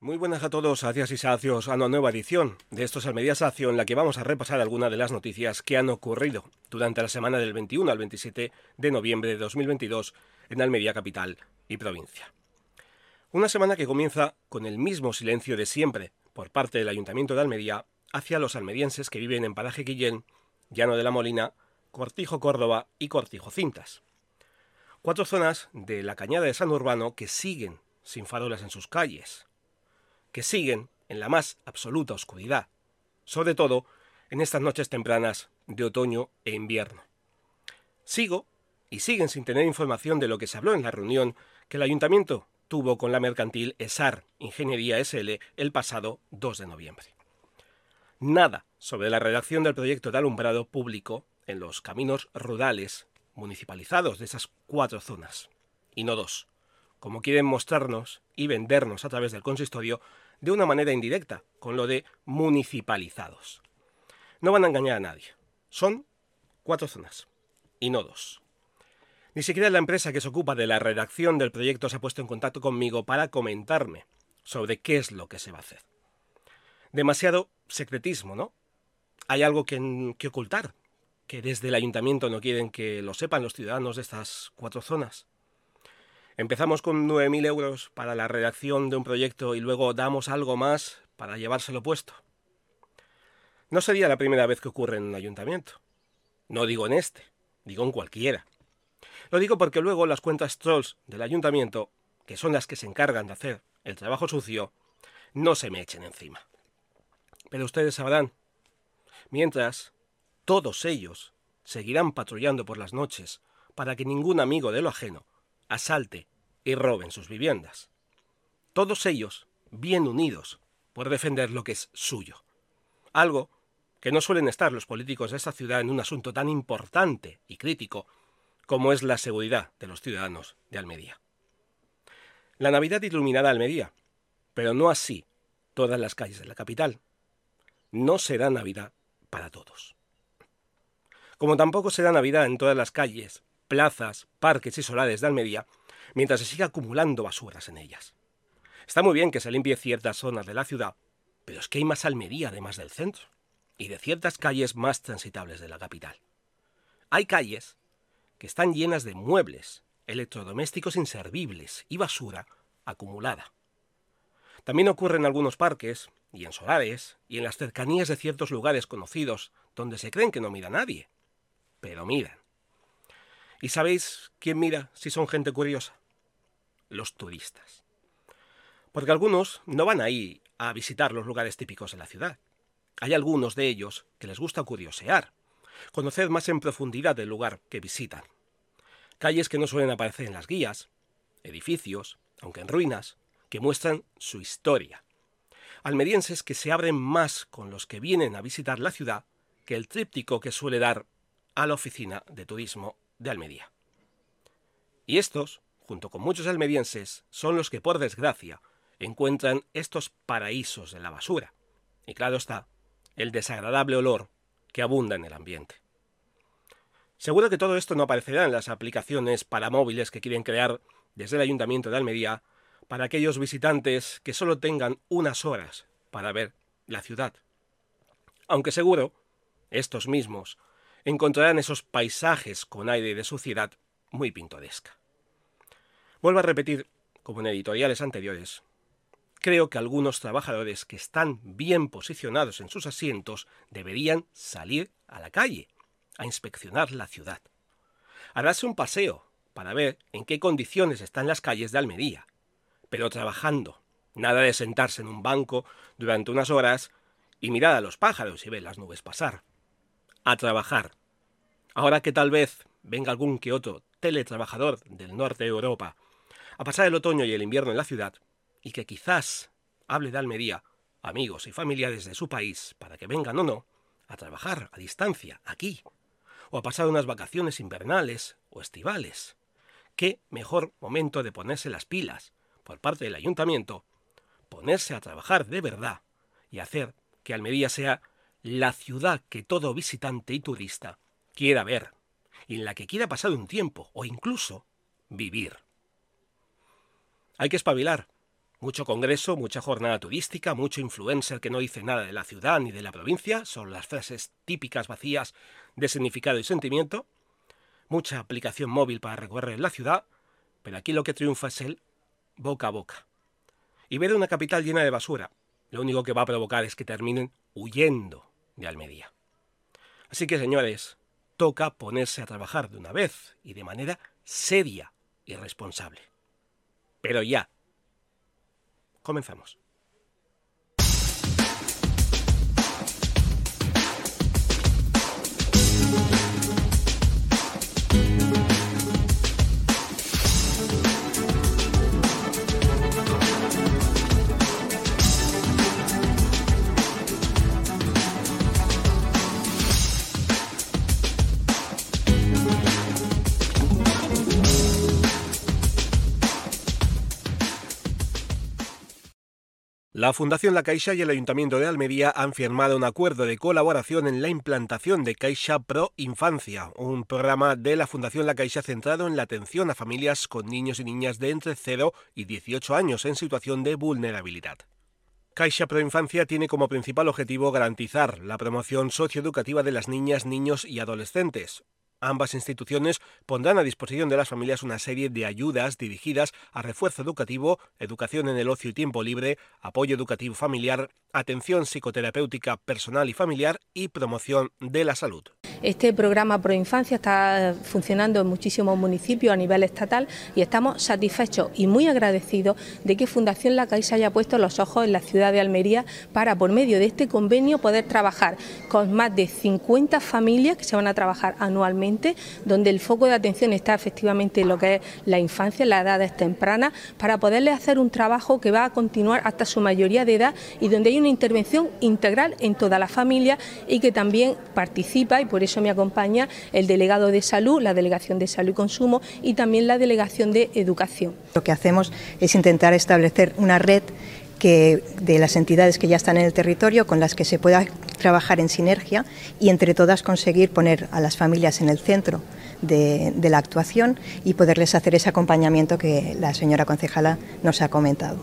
Muy buenas a todos, gracias y sacios a una nueva edición de estos Almería Sacio en la que vamos a repasar algunas de las noticias que han ocurrido durante la semana del 21 al 27 de noviembre de 2022 en Almería capital y provincia. Una semana que comienza con el mismo silencio de siempre por parte del Ayuntamiento de Almería hacia los almerienses que viven en Paraje Guillén, Llano de la Molina, Cortijo Córdoba y Cortijo Cintas. Cuatro zonas de la Cañada de San Urbano que siguen sin farolas en sus calles, que siguen en la más absoluta oscuridad, sobre todo en estas noches tempranas de otoño e invierno. Sigo y siguen sin tener información de lo que se habló en la reunión que el ayuntamiento tuvo con la mercantil ESAR Ingeniería SL el pasado 2 de noviembre. Nada sobre la redacción del proyecto de alumbrado público en los caminos rurales municipalizados de esas cuatro zonas, y no dos, como quieren mostrarnos y vendernos a través del consistorio de una manera indirecta, con lo de municipalizados. No van a engañar a nadie. Son cuatro zonas, y no dos. Ni siquiera la empresa que se ocupa de la redacción del proyecto se ha puesto en contacto conmigo para comentarme sobre qué es lo que se va a hacer. Demasiado secretismo, ¿no? Hay algo que, que ocultar, que desde el ayuntamiento no quieren que lo sepan los ciudadanos de estas cuatro zonas. Empezamos con 9.000 euros para la redacción de un proyecto y luego damos algo más para llevárselo puesto. No sería la primera vez que ocurre en un ayuntamiento. No digo en este, digo en cualquiera. Lo digo porque luego las cuentas trolls del ayuntamiento, que son las que se encargan de hacer el trabajo sucio, no se me echen encima. Pero ustedes sabrán, mientras, todos ellos seguirán patrullando por las noches para que ningún amigo de lo ajeno asalte y roben sus viviendas. Todos ellos bien unidos por defender lo que es suyo. Algo que no suelen estar los políticos de esta ciudad en un asunto tan importante y crítico como es la seguridad de los ciudadanos de Almería. La Navidad iluminará Almería, pero no así todas las calles de la capital. No será Navidad para todos. Como tampoco será Navidad en todas las calles plazas, parques y solares de Almería, mientras se siga acumulando basuras en ellas. Está muy bien que se limpie ciertas zonas de la ciudad, pero es que hay más Almería además del centro, y de ciertas calles más transitables de la capital. Hay calles que están llenas de muebles, electrodomésticos inservibles y basura acumulada. También ocurre en algunos parques, y en solares, y en las cercanías de ciertos lugares conocidos donde se creen que no mira nadie. Pero miran. ¿Y sabéis quién mira si son gente curiosa? Los turistas. Porque algunos no van ahí a visitar los lugares típicos de la ciudad. Hay algunos de ellos que les gusta curiosear, conocer más en profundidad del lugar que visitan. Calles que no suelen aparecer en las guías, edificios, aunque en ruinas, que muestran su historia. Almerienses que se abren más con los que vienen a visitar la ciudad que el tríptico que suele dar a la oficina de turismo de Almería. Y estos, junto con muchos almerienses, son los que, por desgracia, encuentran estos paraísos de la basura. Y claro está, el desagradable olor que abunda en el ambiente. Seguro que todo esto no aparecerá en las aplicaciones para móviles que quieren crear desde el Ayuntamiento de Almería para aquellos visitantes que solo tengan unas horas para ver la ciudad. Aunque seguro, estos mismos encontrarán esos paisajes con aire de suciedad muy pintoresca. Vuelvo a repetir, como en editoriales anteriores, creo que algunos trabajadores que están bien posicionados en sus asientos deberían salir a la calle, a inspeccionar la ciudad, a darse un paseo para ver en qué condiciones están las calles de Almería, pero trabajando, nada de sentarse en un banco durante unas horas y mirar a los pájaros y ver las nubes pasar a trabajar. Ahora que tal vez venga algún que otro teletrabajador del norte de Europa a pasar el otoño y el invierno en la ciudad, y que quizás hable de Almería, amigos y familiares de su país, para que vengan o no, a trabajar a distancia, aquí, o a pasar unas vacaciones invernales o estivales. ¿Qué mejor momento de ponerse las pilas por parte del ayuntamiento, ponerse a trabajar de verdad y hacer que Almería sea la ciudad que todo visitante y turista quiera ver, y en la que quiera pasar un tiempo o incluso vivir. Hay que espabilar, Mucho congreso, mucha jornada turística, mucho influencer que no dice nada de la ciudad ni de la provincia, son las frases típicas vacías de significado y sentimiento, mucha aplicación móvil para recorrer la ciudad, pero aquí lo que triunfa es el boca a boca. Y ver una capital llena de basura, lo único que va a provocar es que terminen huyendo de Almería. Así que, señores, toca ponerse a trabajar de una vez y de manera seria y responsable. Pero ya. Comenzamos. La Fundación La Caixa y el Ayuntamiento de Almería han firmado un acuerdo de colaboración en la implantación de Caixa Pro Infancia, un programa de la Fundación La Caixa centrado en la atención a familias con niños y niñas de entre 0 y 18 años en situación de vulnerabilidad. Caixa Pro Infancia tiene como principal objetivo garantizar la promoción socioeducativa de las niñas, niños y adolescentes, Ambas instituciones pondrán a disposición de las familias una serie de ayudas dirigidas a refuerzo educativo, educación en el ocio y tiempo libre, apoyo educativo familiar, atención psicoterapéutica personal y familiar y promoción de la salud. Este programa Pro Infancia está funcionando en muchísimos municipios a nivel estatal y estamos satisfechos y muy agradecidos de que Fundación La Caixa haya puesto los ojos en la ciudad de Almería para, por medio de este convenio, poder trabajar con más de 50 familias que se van a trabajar anualmente, donde el foco de atención está efectivamente en lo que es la infancia, las edades tempranas, para poderles hacer un trabajo que va a continuar hasta su mayoría de edad y donde hay una intervención integral en toda la familia y que también participa y por eso me acompaña el delegado de salud, la delegación de salud y consumo y también la delegación de educación. Lo que hacemos es intentar establecer una red que, de las entidades que ya están en el territorio con las que se pueda trabajar en sinergia y entre todas conseguir poner a las familias en el centro de, de la actuación y poderles hacer ese acompañamiento que la señora concejala nos ha comentado.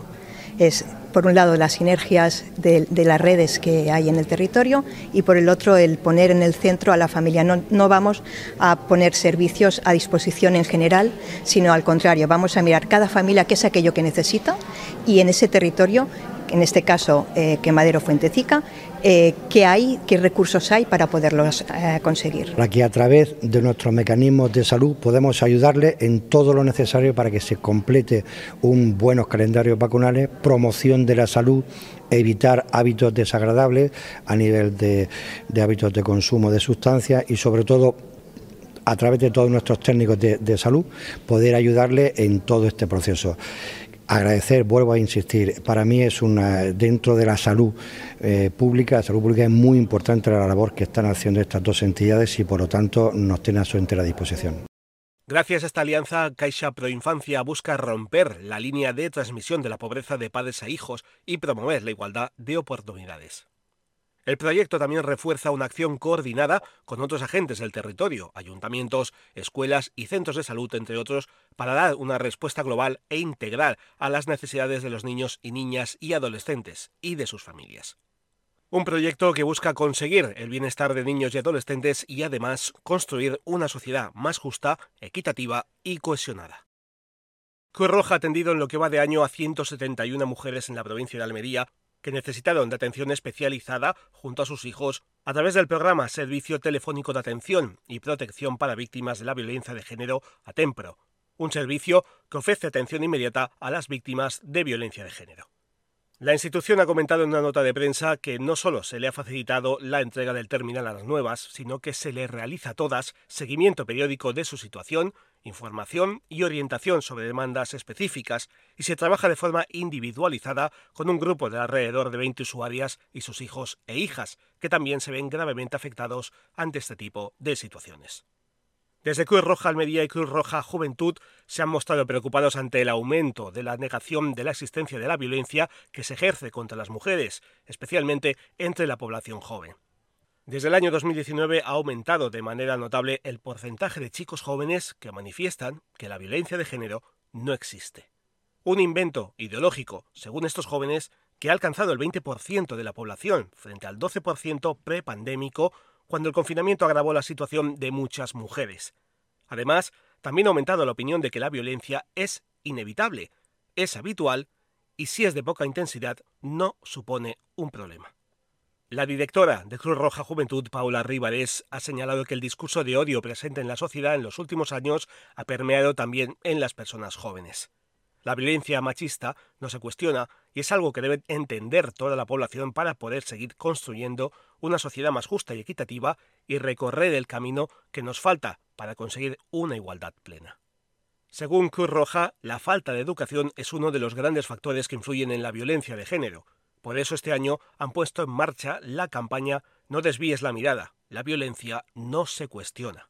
Es por un lado las sinergias de, las redes que hay en el territorio y por el otro el poner en el centro a la familia. No, no vamos a poner servicios a disposición en general, sino al contrario, vamos a mirar cada familia qué es aquello que necesita y en ese territorio en este caso eh, Quemadero Fuentecica, eh, qué hay, qué recursos hay para poderlos eh, conseguir. Aquí a través de nuestros mecanismos de salud podemos ayudarle en todo lo necesario para que se complete un buenos calendarios vacunales, promoción de la salud, evitar hábitos desagradables a nivel de, hábitos de consumo de sustancias y sobre todo a través de todos nuestros técnicos de, de salud poder ayudarle en todo este proceso agradecer, vuelvo a insistir, para mí es una, dentro de la salud eh, pública, la salud pública es muy importante la labor que están haciendo estas dos entidades y por lo tanto nos tiene a su entera disposición. Gracias a esta alianza, Caixa Proinfancia busca romper la línea de transmisión de la pobreza de padres a hijos y promover la igualdad de oportunidades. El proyecto también refuerza una acción coordinada con otros agentes del territorio, ayuntamientos, escuelas y centros de salud, entre otros, para dar una respuesta global e integral a las necesidades de los niños y niñas y adolescentes y de sus familias. Un proyecto que busca conseguir el bienestar de niños y adolescentes y además construir una sociedad más justa, equitativa y cohesionada. Cruz Roja ha atendido en lo que va de año a 171 mujeres en la provincia de Almería que necesitaron de atención especializada junto a sus hijos a través del programa Servicio Telefónico de Atención y Protección para Víctimas de la Violencia de Género, ATEMPRO, un servicio que ofrece atención inmediata a las víctimas de violencia de género. La institución ha comentado en una nota de prensa que no solo se le ha facilitado la entrega del terminal a las nuevas, sino que se le realiza a todas seguimiento periódico de su situación, información y orientación sobre demandas específicas y se trabaja de forma individualizada con un grupo de alrededor de 20 usuarias y sus hijos e hijas, que también se ven gravemente afectados ante este tipo de situaciones. Desde Cruz Roja Almería y Cruz Roja Juventud se han mostrado preocupados ante el aumento de la negación de la existencia de la violencia que se ejerce contra las mujeres, especialmente entre la población joven. Desde el año 2019 ha aumentado de manera notable el porcentaje de chicos jóvenes que manifiestan que la violencia de género no existe. Un invento ideológico, según estos jóvenes, que ha alcanzado el 20% de la población frente al 12% prepandémico cuando el confinamiento agravó la situación de muchas mujeres. Además, también ha aumentado la opinión de que la violencia es inevitable, es habitual y si es de poca intensidad no supone un problema. La directora de Cruz Roja Juventud, Paula Rivares, ha señalado que el discurso de odio presente en la sociedad en los últimos años ha permeado también en las personas jóvenes. La violencia machista no se cuestiona y es algo que debe entender toda la población para poder seguir construyendo una sociedad más justa y equitativa y recorrer el camino que nos falta para conseguir una igualdad plena. Según Cruz Roja, la falta de educación es uno de los grandes factores que influyen en la violencia de género. Por eso este año han puesto en marcha la campaña No desvíes la mirada, la violencia no se cuestiona.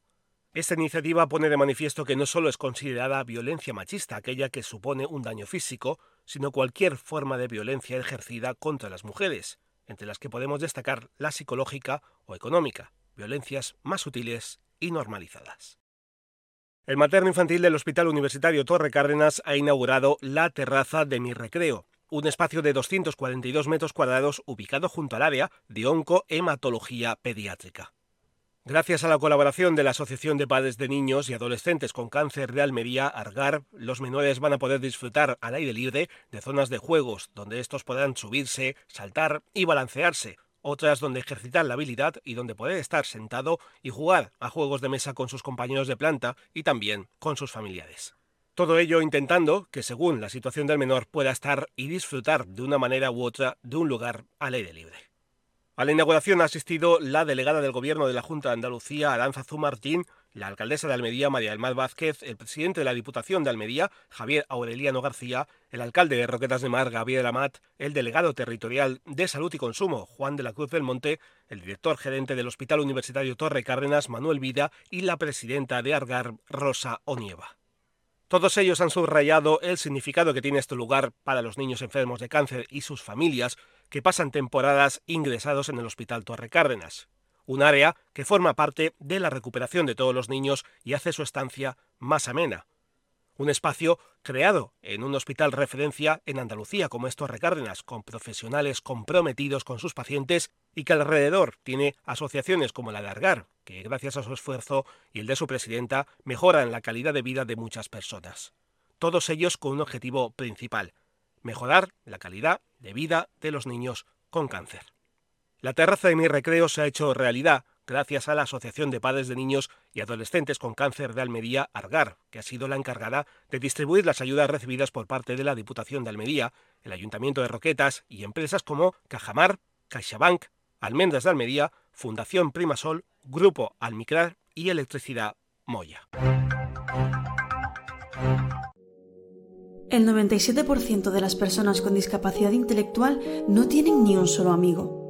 Esta iniciativa pone de manifiesto que no solo es considerada violencia machista aquella que supone un daño físico, sino cualquier forma de violencia ejercida contra las mujeres, entre las que podemos destacar la psicológica o económica, violencias más sutiles y normalizadas. El materno infantil del Hospital Universitario Torre Cárdenas ha inaugurado la terraza de mi recreo, un espacio de 242 metros cuadrados ubicado junto al área de oncohematología pediátrica. Gracias a la colaboración de la Asociación de Padres de Niños y Adolescentes con Cáncer de Almería, Argar, los menores van a poder disfrutar al aire libre de zonas de juegos donde estos podrán subirse, saltar y balancearse, otras donde ejercitar la habilidad y donde poder estar sentado y jugar a juegos de mesa con sus compañeros de planta y también con sus familiares. Todo ello intentando que según la situación del menor pueda estar y disfrutar de una manera u otra de un lugar al aire libre. A la inauguración ha asistido la delegada del Gobierno de la Junta de Andalucía, Aranza Martín, la alcaldesa de Almería, María del Mar Vázquez, el presidente de la Diputación de Almería, Javier Aureliano García, el alcalde de Roquetas de Mar, Gabriel Amat, el delegado territorial de Salud y Consumo, Juan de la Cruz del Monte, el director gerente del Hospital Universitario Torre Cárdenas, Manuel Vida, y la presidenta de Argar, Rosa Onieva. Todos ellos han subrayado el significado que tiene este lugar para los niños enfermos de cáncer y sus familias que pasan temporadas ingresados en el Hospital Torre Cárdenas, un área que forma parte de la recuperación de todos los niños y hace su estancia más amena, un espacio creado en un hospital referencia en Andalucía como es Torre Cárdenas, con profesionales comprometidos con sus pacientes y que alrededor tiene asociaciones como la de Argar, que gracias a su esfuerzo y el de su presidenta mejoran la calidad de vida de muchas personas. Todos ellos con un objetivo principal, mejorar la calidad de vida de los niños con cáncer. La terraza de mi recreo se ha hecho realidad gracias a la Asociación de Padres de Niños y Adolescentes con Cáncer de Almería, Argar, que ha sido la encargada de distribuir las ayudas recibidas por parte de la Diputación de Almería, el Ayuntamiento de Roquetas y empresas como Cajamar, CaixaBank, Almendras de Almería, Fundación Primasol, Grupo Almicrar y Electricidad Moya. El 97% de las personas con discapacidad intelectual no tienen ni un solo amigo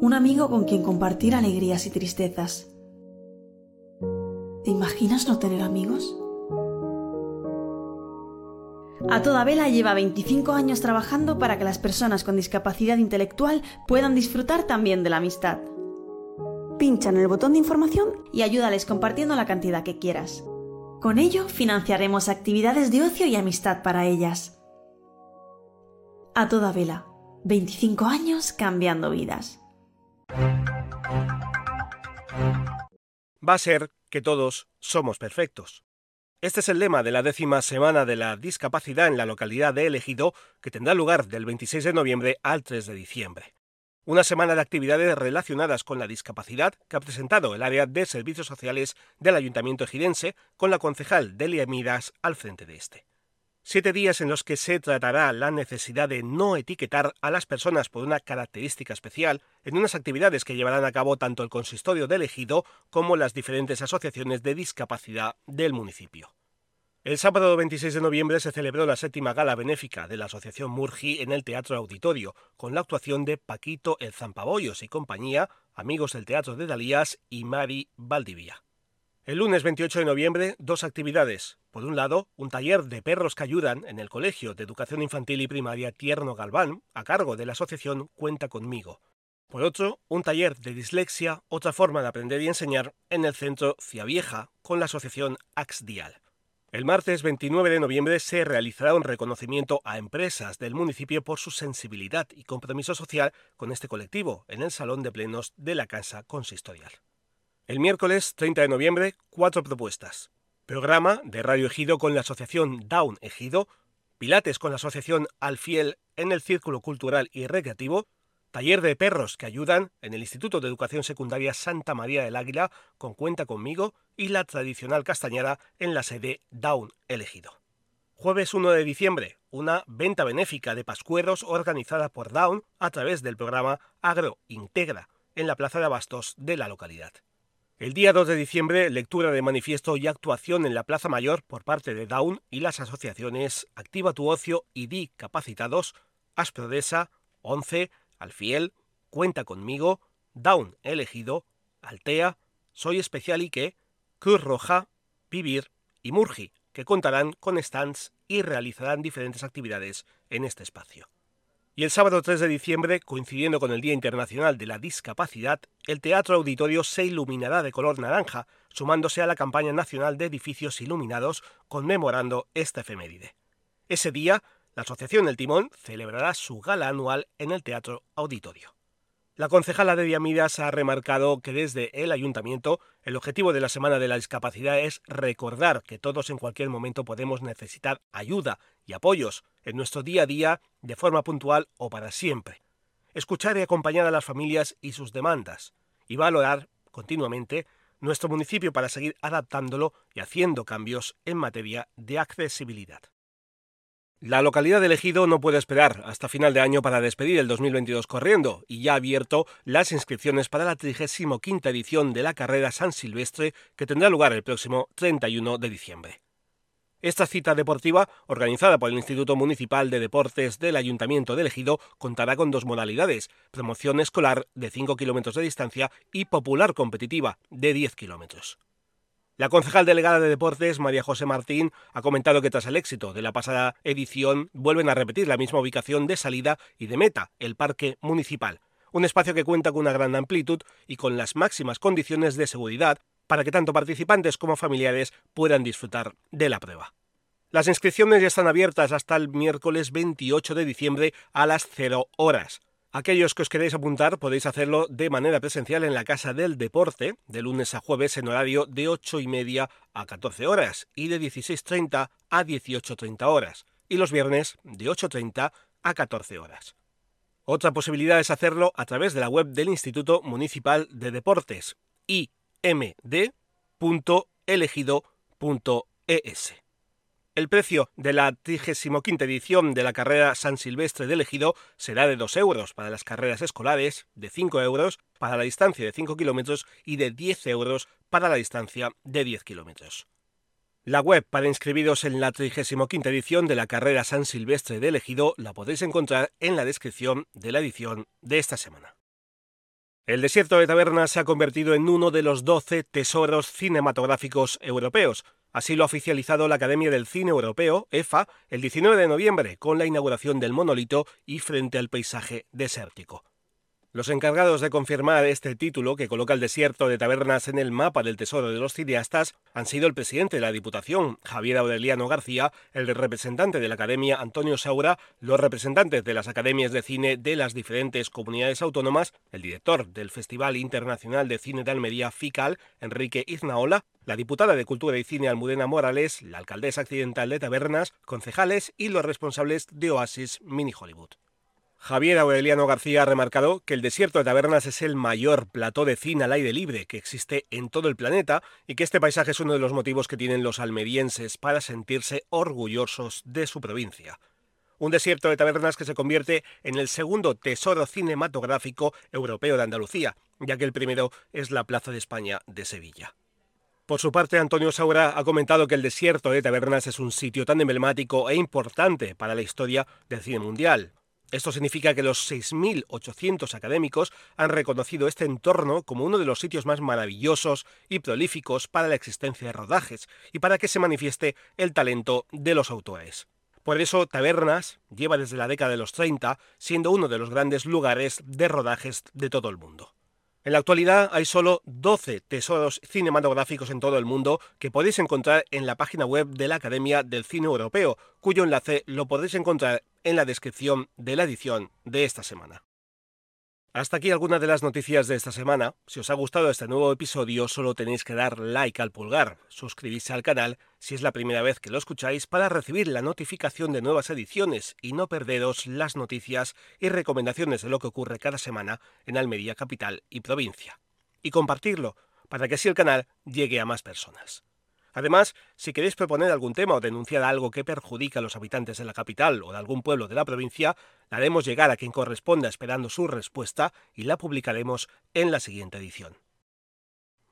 un amigo con quien compartir alegrías y tristezas. ¿Te imaginas no tener amigos? A toda vela lleva 25 años trabajando para que las personas con discapacidad intelectual puedan disfrutar también de la amistad. Pincha en el botón de información y ayúdales compartiendo la cantidad que quieras. Con ello financiaremos actividades de ocio y amistad para ellas. A toda vela, 25 años cambiando vidas. Va a ser que todos somos perfectos. Este es el lema de la décima semana de la discapacidad en la localidad de Elegido, que tendrá lugar del 26 de noviembre al 3 de diciembre. Una semana de actividades relacionadas con la discapacidad que ha presentado el área de servicios sociales del Ayuntamiento ejidense con la concejal Delia Miras al frente de este. Siete días en los que se tratará la necesidad de no etiquetar a las personas por una característica especial en unas actividades que llevarán a cabo tanto el consistorio de elegido como las diferentes asociaciones de discapacidad del municipio. El sábado 26 de noviembre se celebró la séptima gala benéfica de la Asociación Murgi en el Teatro Auditorio, con la actuación de Paquito el Zampabollos y compañía, amigos del Teatro de Dalías y Mari Valdivia. El lunes 28 de noviembre, dos actividades. Por un lado, un taller de perros que ayudan en el Colegio de Educación Infantil y Primaria Tierno Galván, a cargo de la asociación Cuenta conmigo. Por otro, un taller de dislexia, otra forma de aprender y enseñar, en el centro Ciavieja, con la asociación Axdial. El martes 29 de noviembre se realizará un reconocimiento a empresas del municipio por su sensibilidad y compromiso social con este colectivo en el Salón de Plenos de la Casa Consistorial. El miércoles 30 de noviembre, cuatro propuestas. Programa de Radio Ejido con la Asociación Down Ejido, Pilates con la Asociación Alfiel en el Círculo Cultural y Recreativo, Taller de perros que ayudan en el Instituto de Educación Secundaria Santa María del Águila con Cuenta conmigo y la tradicional castañada en la sede Down elegido. Jueves 1 de diciembre, una venta benéfica de pascueros organizada por Down a través del programa Agro Integra en la Plaza de Abastos de la localidad. El día 2 de diciembre, lectura de manifiesto y actuación en la Plaza Mayor por parte de Down y las asociaciones Activa tu Ocio y Di Capacitados, Asprodesa, 11, Alfiel, Cuenta conmigo, Down elegido, Altea, Soy especial y que, Cruz Roja, Vivir y Murgi, que contarán con stands y realizarán diferentes actividades en este espacio. Y el sábado 3 de diciembre, coincidiendo con el Día Internacional de la Discapacidad, el Teatro Auditorio se iluminará de color naranja, sumándose a la campaña nacional de edificios iluminados conmemorando esta efeméride. Ese día la Asociación El Timón celebrará su gala anual en el Teatro Auditorio. La concejala de Diamidas ha remarcado que desde el ayuntamiento el objetivo de la Semana de la Discapacidad es recordar que todos en cualquier momento podemos necesitar ayuda y apoyos en nuestro día a día de forma puntual o para siempre. Escuchar y acompañar a las familias y sus demandas y valorar continuamente nuestro municipio para seguir adaptándolo y haciendo cambios en materia de accesibilidad. La localidad de Ejido no puede esperar hasta final de año para despedir el 2022 corriendo y ya ha abierto las inscripciones para la 35 edición de la carrera San Silvestre que tendrá lugar el próximo 31 de diciembre. Esta cita deportiva, organizada por el Instituto Municipal de Deportes del Ayuntamiento de Ejido, contará con dos modalidades, promoción escolar de 5 kilómetros de distancia y popular competitiva de 10 kilómetros. La concejal delegada de Deportes, María José Martín, ha comentado que tras el éxito de la pasada edición vuelven a repetir la misma ubicación de salida y de meta, el Parque Municipal, un espacio que cuenta con una gran amplitud y con las máximas condiciones de seguridad para que tanto participantes como familiares puedan disfrutar de la prueba. Las inscripciones ya están abiertas hasta el miércoles 28 de diciembre a las 0 horas. Aquellos que os queréis apuntar podéis hacerlo de manera presencial en la Casa del Deporte, de lunes a jueves en horario de 8 y media a 14 horas y de 16.30 a 18.30 horas, y los viernes de 8.30 a 14 horas. Otra posibilidad es hacerlo a través de la web del Instituto Municipal de Deportes, imd.elegido.es. El precio de la 35 edición de la carrera San Silvestre de Elegido será de 2 euros para las carreras escolares, de 5 euros para la distancia de 5 kilómetros y de 10 euros para la distancia de 10 kilómetros. La web para inscribiros en la 35 edición de la carrera San Silvestre de Elegido la podéis encontrar en la descripción de la edición de esta semana. El desierto de Taberna se ha convertido en uno de los 12 tesoros cinematográficos europeos, Así lo ha oficializado la Academia del Cine Europeo, EFA, el 19 de noviembre, con la inauguración del monolito y frente al paisaje desértico. Los encargados de confirmar este título, que coloca el desierto de tabernas en el mapa del tesoro de los cineastas, han sido el presidente de la Diputación, Javier Aureliano García, el representante de la Academia, Antonio Saura, los representantes de las academias de cine de las diferentes comunidades autónomas, el director del Festival Internacional de Cine de Almería, FICAL, Enrique Iznaola, la diputada de Cultura y Cine Almudena Morales, la alcaldesa accidental de Tabernas, concejales y los responsables de Oasis Mini Hollywood. Javier Aureliano García ha remarcado que el desierto de Tabernas es el mayor plató de cine al aire libre que existe en todo el planeta y que este paisaje es uno de los motivos que tienen los almerienses para sentirse orgullosos de su provincia. Un desierto de tabernas que se convierte en el segundo tesoro cinematográfico europeo de Andalucía, ya que el primero es la Plaza de España de Sevilla. Por su parte, Antonio Saura ha comentado que el desierto de Tabernas es un sitio tan emblemático e importante para la historia del cine mundial, esto significa que los 6.800 académicos han reconocido este entorno como uno de los sitios más maravillosos y prolíficos para la existencia de rodajes y para que se manifieste el talento de los autores. Por eso, Tabernas lleva desde la década de los 30 siendo uno de los grandes lugares de rodajes de todo el mundo. En la actualidad hay solo 12 tesoros cinematográficos en todo el mundo que podéis encontrar en la página web de la Academia del Cine Europeo, cuyo enlace lo podéis encontrar en la descripción de la edición de esta semana. Hasta aquí algunas de las noticias de esta semana. Si os ha gustado este nuevo episodio, solo tenéis que dar like al pulgar, suscribirse al canal si es la primera vez que lo escucháis para recibir la notificación de nuevas ediciones y no perderos las noticias y recomendaciones de lo que ocurre cada semana en Almería capital y provincia. Y compartirlo para que así el canal llegue a más personas. Además, si queréis proponer algún tema o denunciar algo que perjudica a los habitantes de la capital o de algún pueblo de la provincia, la haremos llegar a quien corresponda esperando su respuesta y la publicaremos en la siguiente edición.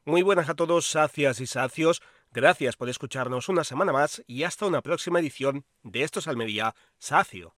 Muy buenas a todos, sacias y sacios. Gracias por escucharnos una semana más y hasta una próxima edición de Estos Almería Sacio.